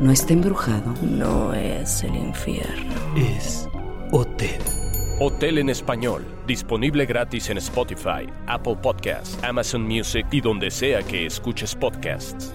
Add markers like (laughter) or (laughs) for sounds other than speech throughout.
No está embrujado. No es el infierno. Es Hotel. Hotel en español. Disponible gratis en Spotify, Apple Podcasts, Amazon Music y donde sea que escuches podcasts.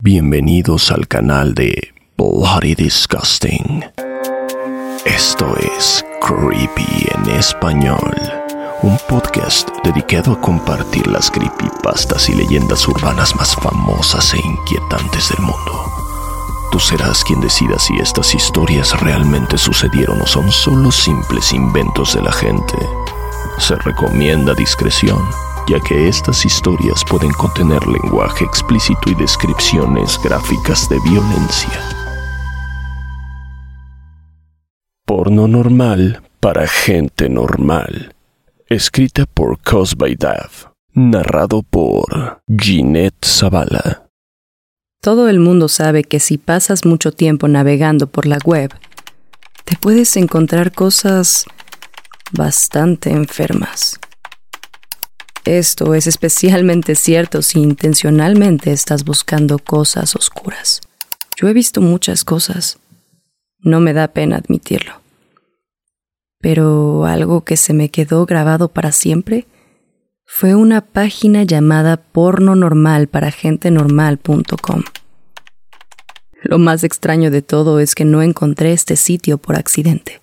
Bienvenidos al canal de Bloody Disgusting. Esto es Creepy en español, un podcast dedicado a compartir las creepypastas y leyendas urbanas más famosas e inquietantes del mundo. Tú serás quien decida si estas historias realmente sucedieron o son solo simples inventos de la gente. Se recomienda discreción ya que estas historias pueden contener lenguaje explícito y descripciones gráficas de violencia. Porno normal para gente normal. Escrita por Cosby Dav. Narrado por Ginette Zavala. Todo el mundo sabe que si pasas mucho tiempo navegando por la web, te puedes encontrar cosas bastante enfermas. Esto es especialmente cierto si intencionalmente estás buscando cosas oscuras. Yo he visto muchas cosas. No me da pena admitirlo. Pero algo que se me quedó grabado para siempre fue una página llamada pornonormalparagentenormal.com. Lo más extraño de todo es que no encontré este sitio por accidente.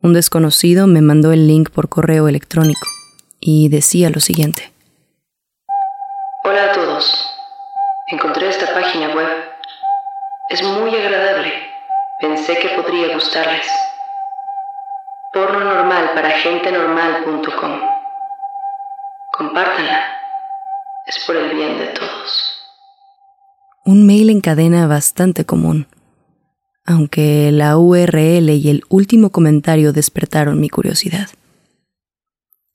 Un desconocido me mandó el link por correo electrónico y decía lo siguiente. Hola a todos. Encontré esta página web. Es muy agradable. Pensé que podría gustarles. Porno normal para gentenormal.com. Compártanla. Es por el bien de todos. Un mail en cadena bastante común, aunque la URL y el último comentario despertaron mi curiosidad.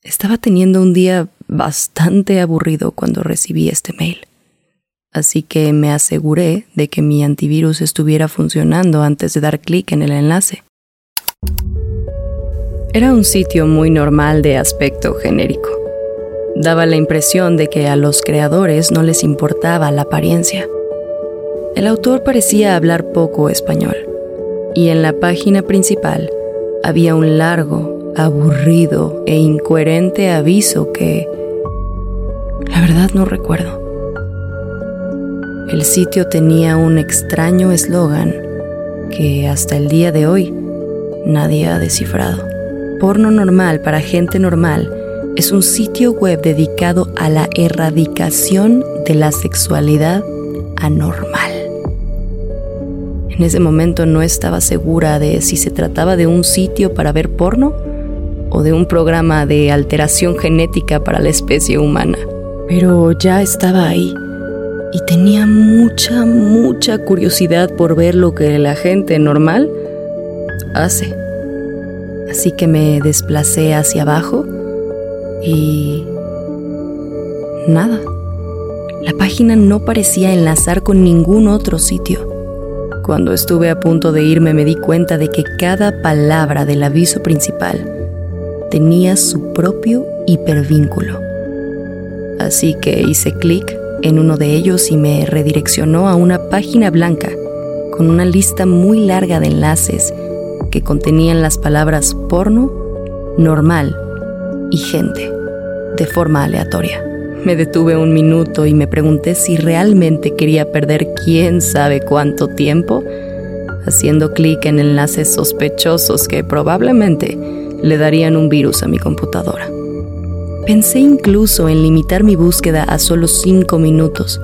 Estaba teniendo un día bastante aburrido cuando recibí este mail, así que me aseguré de que mi antivirus estuviera funcionando antes de dar clic en el enlace. Era un sitio muy normal de aspecto genérico. Daba la impresión de que a los creadores no les importaba la apariencia. El autor parecía hablar poco español, y en la página principal había un largo, aburrido e incoherente aviso que, la verdad, no recuerdo. El sitio tenía un extraño eslogan que hasta el día de hoy nadie ha descifrado. Porno normal para gente normal es un sitio web dedicado a la erradicación de la sexualidad anormal. En ese momento no estaba segura de si se trataba de un sitio para ver porno o de un programa de alteración genética para la especie humana. Pero ya estaba ahí y tenía mucha, mucha curiosidad por ver lo que la gente normal hace. Así que me desplacé hacia abajo y... nada. La página no parecía enlazar con ningún otro sitio. Cuando estuve a punto de irme me di cuenta de que cada palabra del aviso principal tenía su propio hipervínculo. Así que hice clic en uno de ellos y me redireccionó a una página blanca con una lista muy larga de enlaces que contenían las palabras porno, normal y gente, de forma aleatoria. Me detuve un minuto y me pregunté si realmente quería perder quién sabe cuánto tiempo haciendo clic en enlaces sospechosos que probablemente le darían un virus a mi computadora. Pensé incluso en limitar mi búsqueda a solo cinco minutos,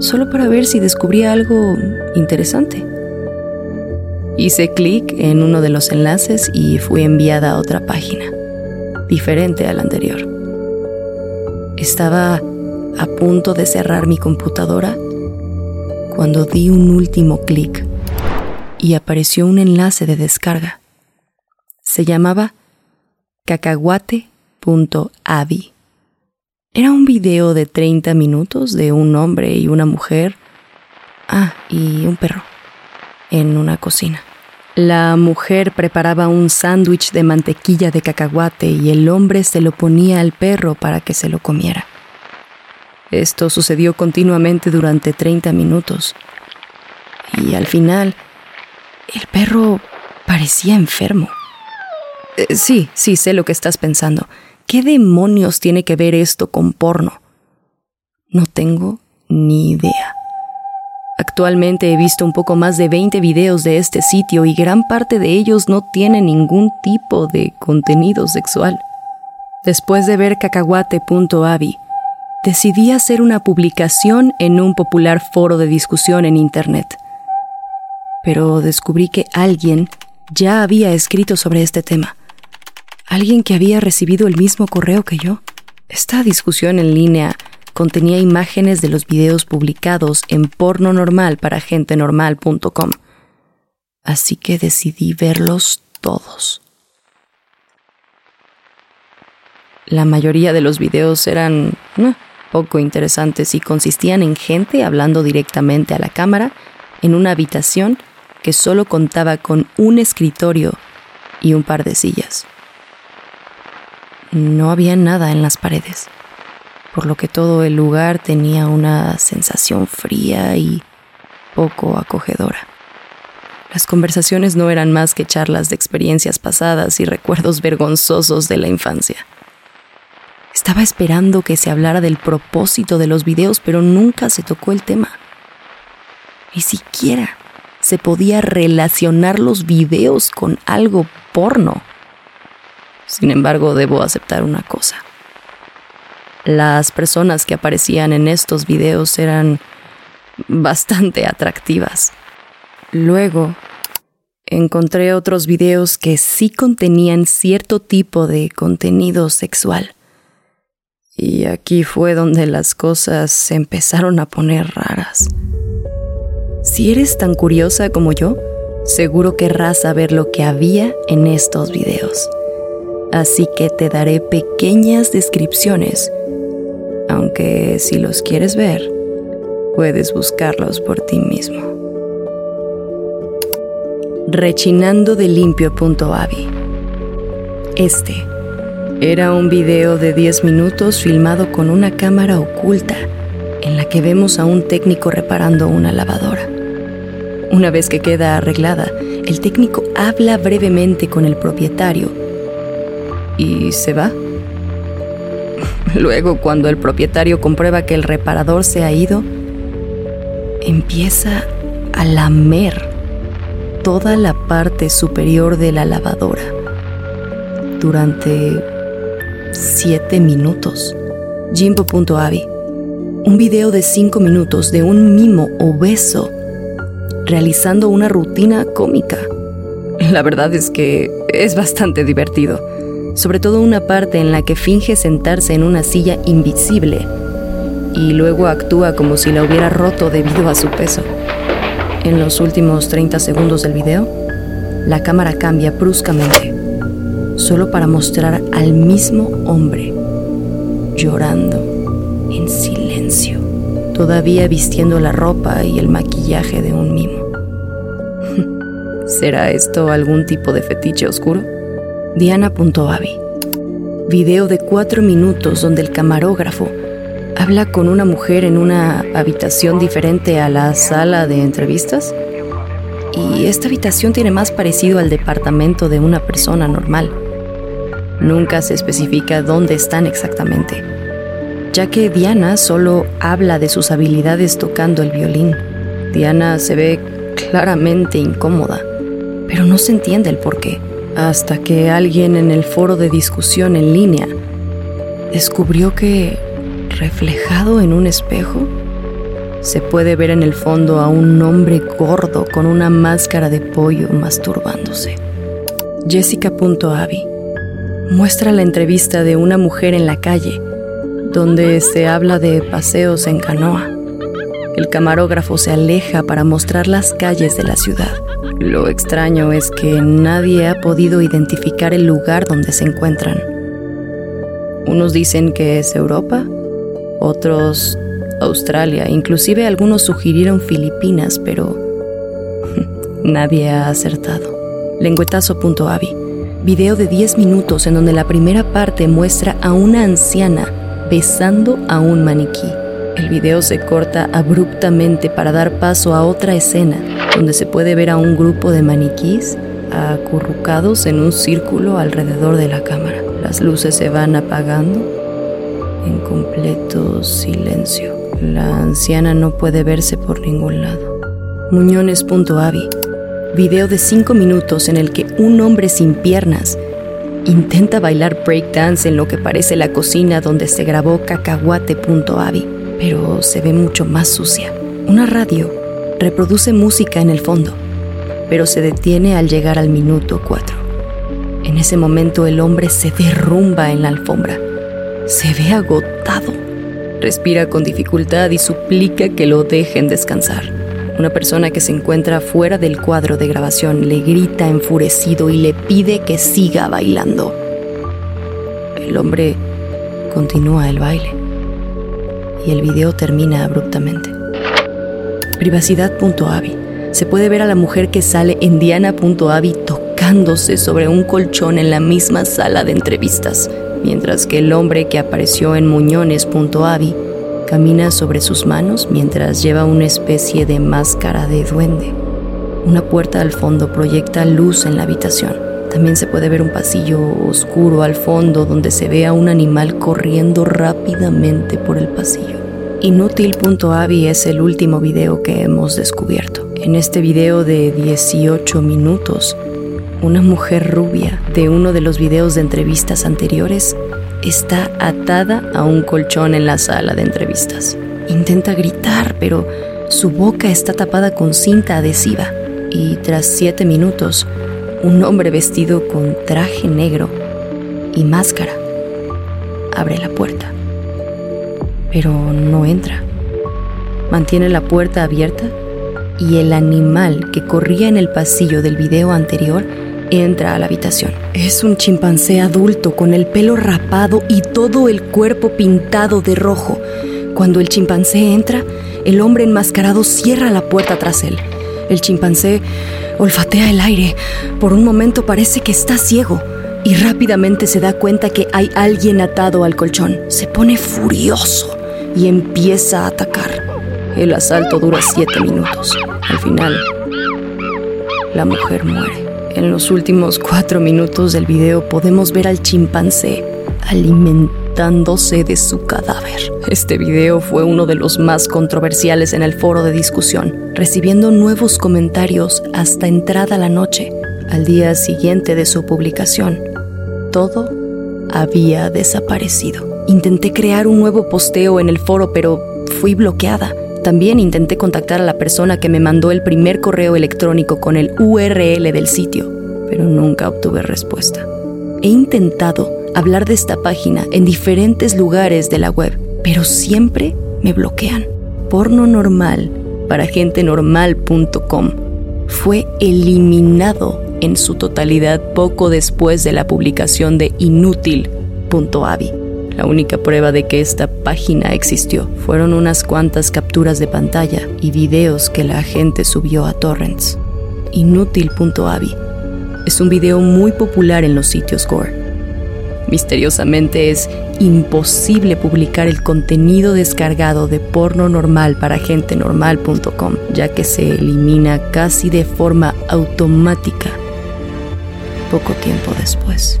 solo para ver si descubría algo interesante. Hice clic en uno de los enlaces y fui enviada a otra página, diferente a la anterior. Estaba a punto de cerrar mi computadora cuando di un último clic y apareció un enlace de descarga. Se llamaba cacahuate.avi. Era un video de 30 minutos de un hombre y una mujer, ah, y un perro, en una cocina. La mujer preparaba un sándwich de mantequilla de cacahuate y el hombre se lo ponía al perro para que se lo comiera. Esto sucedió continuamente durante 30 minutos. Y al final, el perro parecía enfermo. Eh, sí, sí, sé lo que estás pensando. ¿Qué demonios tiene que ver esto con porno? No tengo ni idea. Actualmente he visto un poco más de 20 videos de este sitio y gran parte de ellos no tienen ningún tipo de contenido sexual. Después de ver cacahuate.avi, decidí hacer una publicación en un popular foro de discusión en Internet pero descubrí que alguien ya había escrito sobre este tema. Alguien que había recibido el mismo correo que yo. Esta discusión en línea contenía imágenes de los videos publicados en pornonormal para gentenormal.com. Así que decidí verlos todos. La mayoría de los videos eran poco interesantes y consistían en gente hablando directamente a la cámara en una habitación que solo contaba con un escritorio y un par de sillas. No había nada en las paredes, por lo que todo el lugar tenía una sensación fría y poco acogedora. Las conversaciones no eran más que charlas de experiencias pasadas y recuerdos vergonzosos de la infancia. Estaba esperando que se hablara del propósito de los videos, pero nunca se tocó el tema. Ni siquiera se podía relacionar los videos con algo porno. Sin embargo, debo aceptar una cosa. Las personas que aparecían en estos videos eran bastante atractivas. Luego, encontré otros videos que sí contenían cierto tipo de contenido sexual. Y aquí fue donde las cosas se empezaron a poner raras. Si eres tan curiosa como yo, seguro querrás saber lo que había en estos videos. Así que te daré pequeñas descripciones, aunque si los quieres ver, puedes buscarlos por ti mismo. Rechinando de limpio.avi. Este era un video de 10 minutos filmado con una cámara oculta en la que vemos a un técnico reparando una lavadora. Una vez que queda arreglada, el técnico habla brevemente con el propietario y se va. Luego, cuando el propietario comprueba que el reparador se ha ido, empieza a lamer toda la parte superior de la lavadora durante siete minutos. Jimbo.avi un video de 5 minutos de un mimo obeso realizando una rutina cómica. La verdad es que es bastante divertido, sobre todo una parte en la que finge sentarse en una silla invisible y luego actúa como si la hubiera roto debido a su peso. En los últimos 30 segundos del video, la cámara cambia bruscamente, solo para mostrar al mismo hombre llorando en silencio, todavía vistiendo la ropa y el maquillaje de un mimo. (laughs) ¿Será esto algún tipo de fetiche oscuro? Diana.avi. Video de cuatro minutos donde el camarógrafo habla con una mujer en una habitación diferente a la sala de entrevistas. Y esta habitación tiene más parecido al departamento de una persona normal. Nunca se especifica dónde están exactamente ya que Diana solo habla de sus habilidades tocando el violín. Diana se ve claramente incómoda, pero no se entiende el por qué, hasta que alguien en el foro de discusión en línea descubrió que, reflejado en un espejo, se puede ver en el fondo a un hombre gordo con una máscara de pollo masturbándose. Jessica.avi muestra la entrevista de una mujer en la calle, donde se habla de paseos en canoa. El camarógrafo se aleja para mostrar las calles de la ciudad. Lo extraño es que nadie ha podido identificar el lugar donde se encuentran. Unos dicen que es Europa, otros Australia, inclusive algunos sugirieron Filipinas, pero (laughs) nadie ha acertado. Lenguetazo.avi, video de 10 minutos en donde la primera parte muestra a una anciana besando a un maniquí. El video se corta abruptamente para dar paso a otra escena donde se puede ver a un grupo de maniquís acurrucados en un círculo alrededor de la cámara. Las luces se van apagando en completo silencio. La anciana no puede verse por ningún lado. Muñones.avi, video de 5 minutos en el que un hombre sin piernas intenta bailar breakdance en lo que parece la cocina donde se grabó cacahuate.avi, pero se ve mucho más sucia. Una radio reproduce música en el fondo, pero se detiene al llegar al minuto 4. En ese momento el hombre se derrumba en la alfombra. Se ve agotado. Respira con dificultad y suplica que lo dejen descansar. Una persona que se encuentra fuera del cuadro de grabación le grita enfurecido y le pide que siga bailando. El hombre continúa el baile y el video termina abruptamente. Privacidad.avi. Se puede ver a la mujer que sale en Diana.avi tocándose sobre un colchón en la misma sala de entrevistas, mientras que el hombre que apareció en Muñones.avi camina sobre sus manos mientras lleva una especie de máscara de duende. Una puerta al fondo proyecta luz en la habitación. También se puede ver un pasillo oscuro al fondo donde se ve a un animal corriendo rápidamente por el pasillo. Inútil.avi es el último video que hemos descubierto. En este video de 18 minutos, una mujer rubia de uno de los videos de entrevistas anteriores está atada a un colchón en la sala de entrevistas. Intenta gritar, pero su boca está tapada con cinta adhesiva y tras siete minutos, un hombre vestido con traje negro y máscara abre la puerta. Pero no entra. Mantiene la puerta abierta y el animal que corría en el pasillo del video anterior entra a la habitación. Es un chimpancé adulto con el pelo rapado y todo el cuerpo pintado de rojo. Cuando el chimpancé entra, el hombre enmascarado cierra la puerta tras él. El chimpancé olfatea el aire. Por un momento parece que está ciego y rápidamente se da cuenta que hay alguien atado al colchón. Se pone furioso y empieza a atacar. El asalto dura siete minutos. Al final, la mujer muere. En los últimos cuatro minutos del video podemos ver al chimpancé alimentándose de su cadáver. Este video fue uno de los más controversiales en el foro de discusión, recibiendo nuevos comentarios hasta entrada la noche. Al día siguiente de su publicación, todo había desaparecido. Intenté crear un nuevo posteo en el foro, pero fui bloqueada. También intenté contactar a la persona que me mandó el primer correo electrónico con el URL del sitio, pero nunca obtuve respuesta. He intentado hablar de esta página en diferentes lugares de la web, pero siempre me bloquean. Porno normal para gente normal.com fue eliminado en su totalidad poco después de la publicación de inútil.avi. La única prueba de que esta página existió fueron unas cuantas capturas de pantalla y videos que la gente subió a torrents. Inútil.avi es un video muy popular en los sitios gore. Misteriosamente es imposible publicar el contenido descargado de porno normal para gentenormal.com, ya que se elimina casi de forma automática poco tiempo después.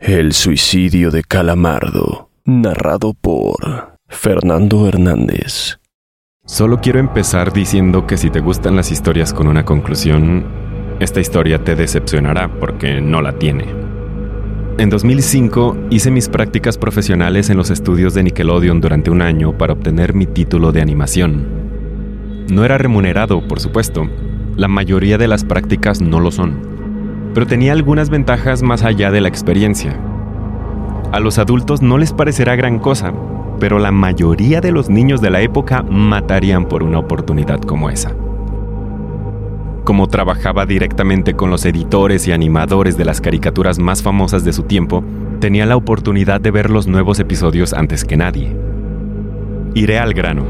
El suicidio de Calamardo, narrado por Fernando Hernández. Solo quiero empezar diciendo que si te gustan las historias con una conclusión, esta historia te decepcionará porque no la tiene. En 2005 hice mis prácticas profesionales en los estudios de Nickelodeon durante un año para obtener mi título de animación. No era remunerado, por supuesto. La mayoría de las prácticas no lo son pero tenía algunas ventajas más allá de la experiencia. A los adultos no les parecerá gran cosa, pero la mayoría de los niños de la época matarían por una oportunidad como esa. Como trabajaba directamente con los editores y animadores de las caricaturas más famosas de su tiempo, tenía la oportunidad de ver los nuevos episodios antes que nadie. Iré al grano.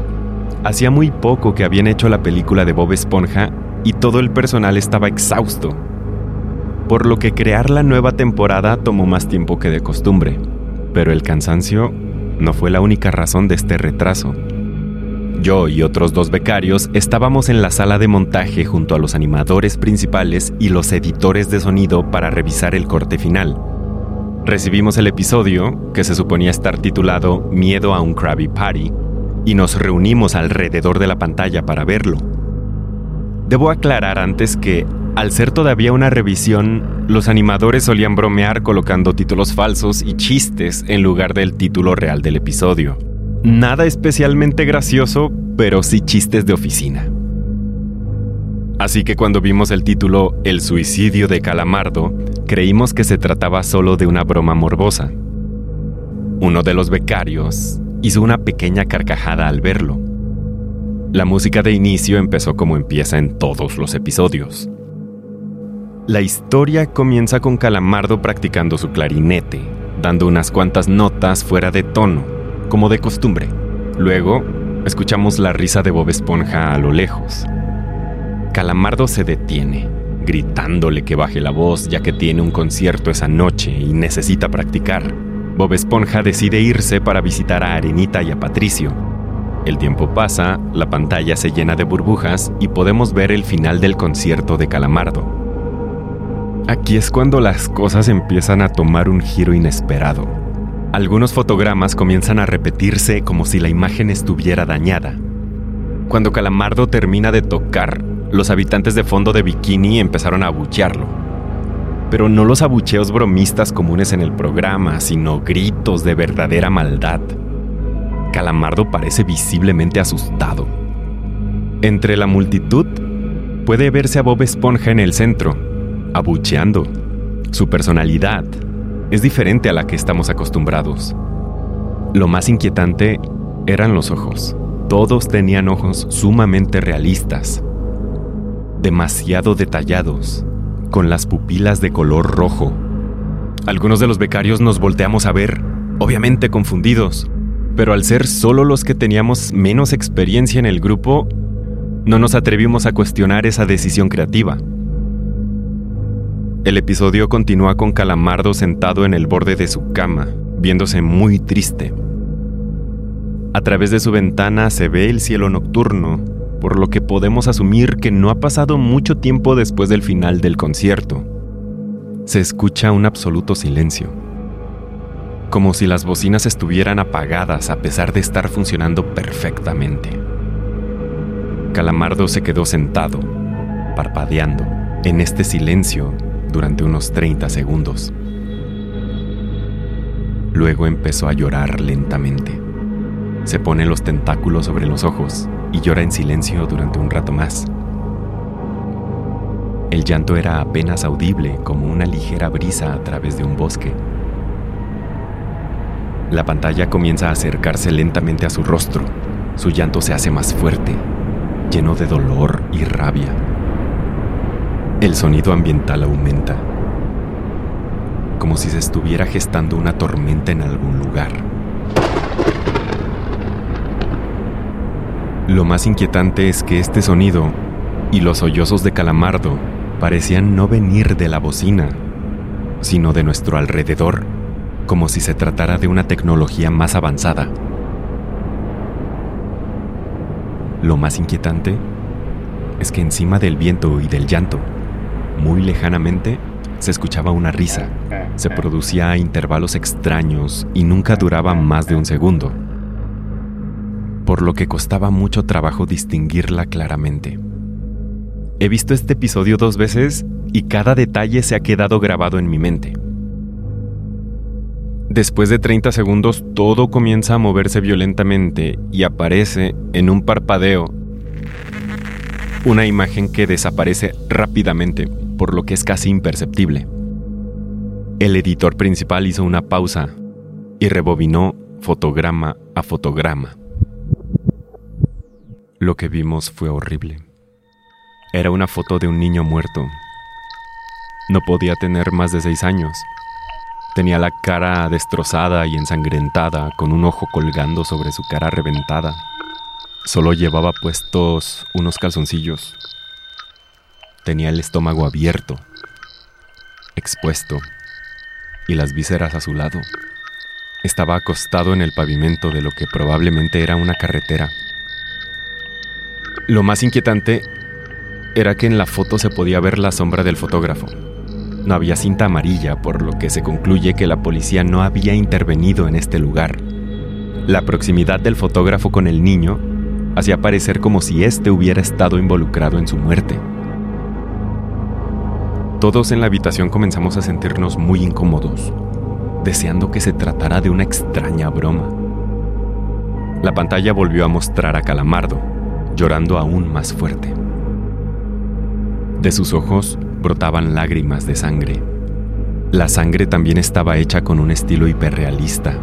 Hacía muy poco que habían hecho la película de Bob Esponja y todo el personal estaba exhausto por lo que crear la nueva temporada tomó más tiempo que de costumbre. Pero el cansancio no fue la única razón de este retraso. Yo y otros dos becarios estábamos en la sala de montaje junto a los animadores principales y los editores de sonido para revisar el corte final. Recibimos el episodio, que se suponía estar titulado Miedo a un Krabby Patty, y nos reunimos alrededor de la pantalla para verlo. Debo aclarar antes que al ser todavía una revisión, los animadores solían bromear colocando títulos falsos y chistes en lugar del título real del episodio. Nada especialmente gracioso, pero sí chistes de oficina. Así que cuando vimos el título El suicidio de Calamardo, creímos que se trataba solo de una broma morbosa. Uno de los becarios hizo una pequeña carcajada al verlo. La música de inicio empezó como empieza en todos los episodios. La historia comienza con Calamardo practicando su clarinete, dando unas cuantas notas fuera de tono, como de costumbre. Luego, escuchamos la risa de Bob Esponja a lo lejos. Calamardo se detiene, gritándole que baje la voz ya que tiene un concierto esa noche y necesita practicar. Bob Esponja decide irse para visitar a Arenita y a Patricio. El tiempo pasa, la pantalla se llena de burbujas y podemos ver el final del concierto de Calamardo. Aquí es cuando las cosas empiezan a tomar un giro inesperado. Algunos fotogramas comienzan a repetirse como si la imagen estuviera dañada. Cuando Calamardo termina de tocar, los habitantes de fondo de Bikini empezaron a abuchearlo. Pero no los abucheos bromistas comunes en el programa, sino gritos de verdadera maldad. Calamardo parece visiblemente asustado. Entre la multitud puede verse a Bob Esponja en el centro, abucheando. Su personalidad es diferente a la que estamos acostumbrados. Lo más inquietante eran los ojos. Todos tenían ojos sumamente realistas, demasiado detallados, con las pupilas de color rojo. Algunos de los becarios nos volteamos a ver, obviamente confundidos, pero al ser solo los que teníamos menos experiencia en el grupo, no nos atrevimos a cuestionar esa decisión creativa. El episodio continúa con Calamardo sentado en el borde de su cama, viéndose muy triste. A través de su ventana se ve el cielo nocturno, por lo que podemos asumir que no ha pasado mucho tiempo después del final del concierto. Se escucha un absoluto silencio, como si las bocinas estuvieran apagadas a pesar de estar funcionando perfectamente. Calamardo se quedó sentado, parpadeando, en este silencio durante unos 30 segundos. Luego empezó a llorar lentamente. Se pone los tentáculos sobre los ojos y llora en silencio durante un rato más. El llanto era apenas audible como una ligera brisa a través de un bosque. La pantalla comienza a acercarse lentamente a su rostro. Su llanto se hace más fuerte, lleno de dolor y rabia. El sonido ambiental aumenta. como si se estuviera gestando una tormenta en algún lugar. Lo más inquietante es que este sonido y los sollozos de Calamardo parecían no venir de la bocina, sino de nuestro alrededor, como si se tratara de una tecnología más avanzada. Lo más inquietante es que encima del viento y del llanto, muy lejanamente, se escuchaba una risa. Se producía a intervalos extraños y nunca duraba más de un segundo, por lo que costaba mucho trabajo distinguirla claramente. He visto este episodio dos veces y cada detalle se ha quedado grabado en mi mente. Después de 30 segundos todo comienza a moverse violentamente y aparece en un parpadeo una imagen que desaparece rápidamente, por lo que es casi imperceptible. El editor principal hizo una pausa y rebobinó fotograma a fotograma. Lo que vimos fue horrible. Era una foto de un niño muerto. No podía tener más de seis años. Tenía la cara destrozada y ensangrentada, con un ojo colgando sobre su cara reventada. Solo llevaba puestos unos calzoncillos. Tenía el estómago abierto, expuesto, y las vísceras a su lado. Estaba acostado en el pavimento de lo que probablemente era una carretera. Lo más inquietante era que en la foto se podía ver la sombra del fotógrafo. No había cinta amarilla, por lo que se concluye que la policía no había intervenido en este lugar. La proximidad del fotógrafo con el niño hacía parecer como si éste hubiera estado involucrado en su muerte. Todos en la habitación comenzamos a sentirnos muy incómodos, deseando que se tratara de una extraña broma. La pantalla volvió a mostrar a Calamardo, llorando aún más fuerte. De sus ojos brotaban lágrimas de sangre. La sangre también estaba hecha con un estilo hiperrealista,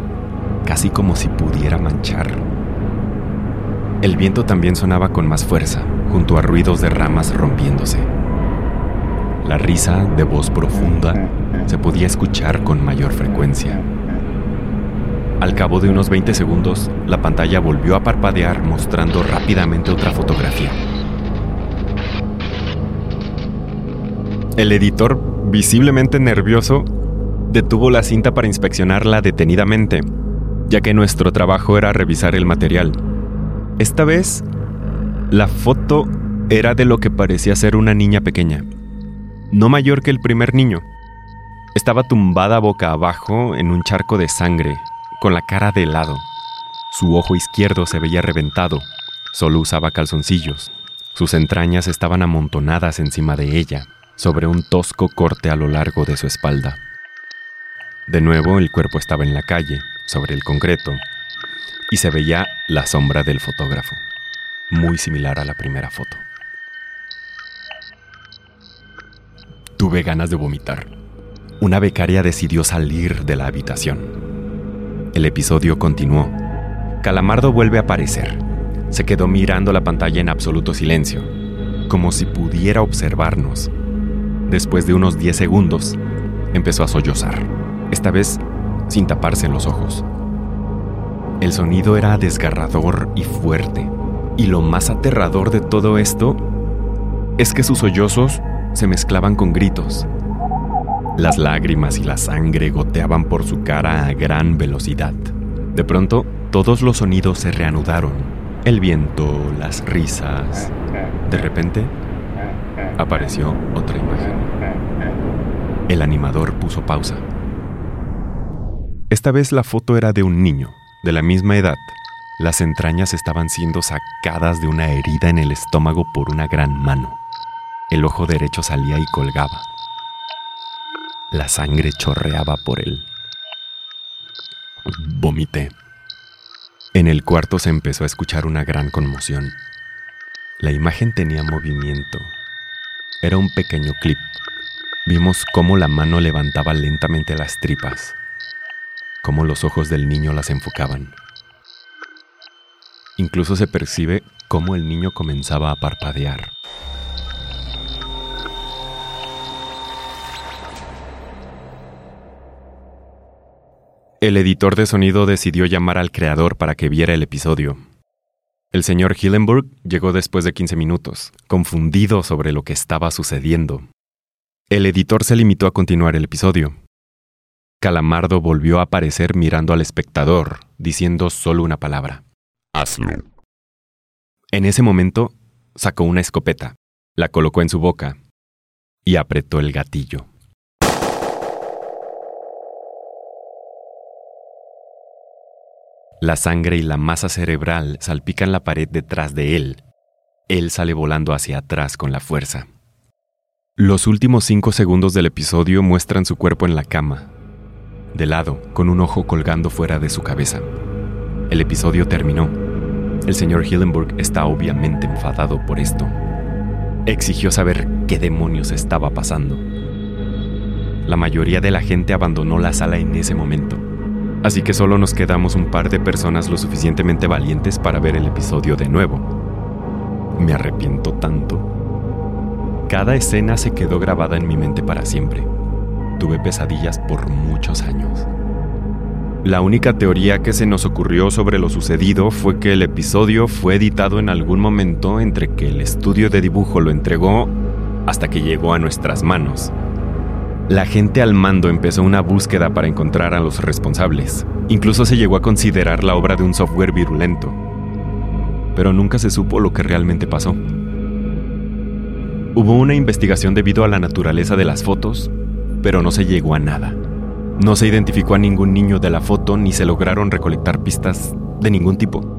casi como si pudiera manchar. El viento también sonaba con más fuerza, junto a ruidos de ramas rompiéndose. La risa de voz profunda se podía escuchar con mayor frecuencia. Al cabo de unos 20 segundos, la pantalla volvió a parpadear mostrando rápidamente otra fotografía. El editor, visiblemente nervioso, detuvo la cinta para inspeccionarla detenidamente, ya que nuestro trabajo era revisar el material. Esta vez, la foto era de lo que parecía ser una niña pequeña, no mayor que el primer niño. Estaba tumbada boca abajo en un charco de sangre, con la cara de lado. Su ojo izquierdo se veía reventado, solo usaba calzoncillos. Sus entrañas estaban amontonadas encima de ella, sobre un tosco corte a lo largo de su espalda. De nuevo el cuerpo estaba en la calle, sobre el concreto, y se veía la sombra del fotógrafo, muy similar a la primera foto. Tuve ganas de vomitar. Una becaria decidió salir de la habitación. El episodio continuó. Calamardo vuelve a aparecer. Se quedó mirando la pantalla en absoluto silencio, como si pudiera observarnos. Después de unos 10 segundos, empezó a sollozar, esta vez sin taparse los ojos. El sonido era desgarrador y fuerte, y lo más aterrador de todo esto es que sus sollozos se mezclaban con gritos. Las lágrimas y la sangre goteaban por su cara a gran velocidad. De pronto, todos los sonidos se reanudaron. El viento, las risas. De repente, apareció otra imagen. El animador puso pausa. Esta vez la foto era de un niño, de la misma edad. Las entrañas estaban siendo sacadas de una herida en el estómago por una gran mano. El ojo derecho salía y colgaba. La sangre chorreaba por él. Vomité. En el cuarto se empezó a escuchar una gran conmoción. La imagen tenía movimiento. Era un pequeño clip. Vimos cómo la mano levantaba lentamente las tripas, cómo los ojos del niño las enfocaban. Incluso se percibe cómo el niño comenzaba a parpadear. El editor de sonido decidió llamar al creador para que viera el episodio. El señor Hillenburg llegó después de 15 minutos, confundido sobre lo que estaba sucediendo. El editor se limitó a continuar el episodio. Calamardo volvió a aparecer mirando al espectador, diciendo solo una palabra. Hazlo. En ese momento, sacó una escopeta, la colocó en su boca y apretó el gatillo. La sangre y la masa cerebral salpican la pared detrás de él. Él sale volando hacia atrás con la fuerza. Los últimos cinco segundos del episodio muestran su cuerpo en la cama, de lado, con un ojo colgando fuera de su cabeza. El episodio terminó. El señor Hillenburg está obviamente enfadado por esto. Exigió saber qué demonios estaba pasando. La mayoría de la gente abandonó la sala en ese momento, así que solo nos quedamos un par de personas lo suficientemente valientes para ver el episodio de nuevo. Me arrepiento tanto. Cada escena se quedó grabada en mi mente para siempre. Tuve pesadillas por muchos años. La única teoría que se nos ocurrió sobre lo sucedido fue que el episodio fue editado en algún momento entre que el estudio de dibujo lo entregó hasta que llegó a nuestras manos. La gente al mando empezó una búsqueda para encontrar a los responsables. Incluso se llegó a considerar la obra de un software virulento. Pero nunca se supo lo que realmente pasó. Hubo una investigación debido a la naturaleza de las fotos, pero no se llegó a nada. No se identificó a ningún niño de la foto ni se lograron recolectar pistas de ningún tipo.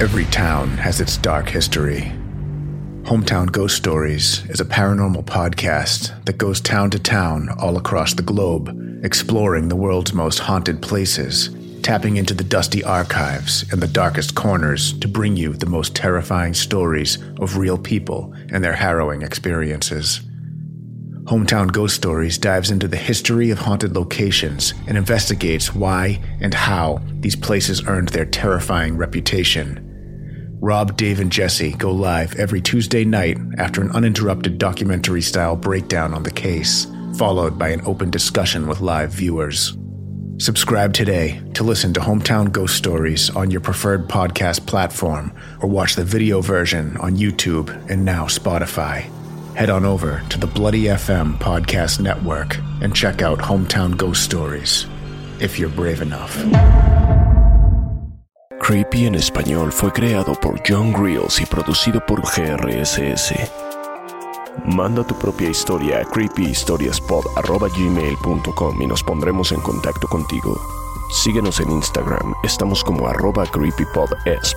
Every town has its dark history. Hometown Ghost Stories is a paranormal podcast that goes town to town all across the globe, exploring the world's most haunted places, tapping into the dusty archives and the darkest corners to bring you the most terrifying stories of real people and their harrowing experiences. Hometown Ghost Stories dives into the history of haunted locations and investigates why and how these places earned their terrifying reputation. Rob, Dave, and Jesse go live every Tuesday night after an uninterrupted documentary style breakdown on the case, followed by an open discussion with live viewers. Subscribe today to listen to Hometown Ghost Stories on your preferred podcast platform or watch the video version on YouTube and now Spotify. Head on over to the Bloody FM Podcast Network and check out Hometown Ghost Stories if you're brave enough. Creepy en español fue creado por John Grills y producido por GRSS. Manda tu propia historia a creepyhistoriaspod.gmail.com y nos pondremos en contacto contigo. Síguenos en Instagram, estamos como arroba creepypodesp.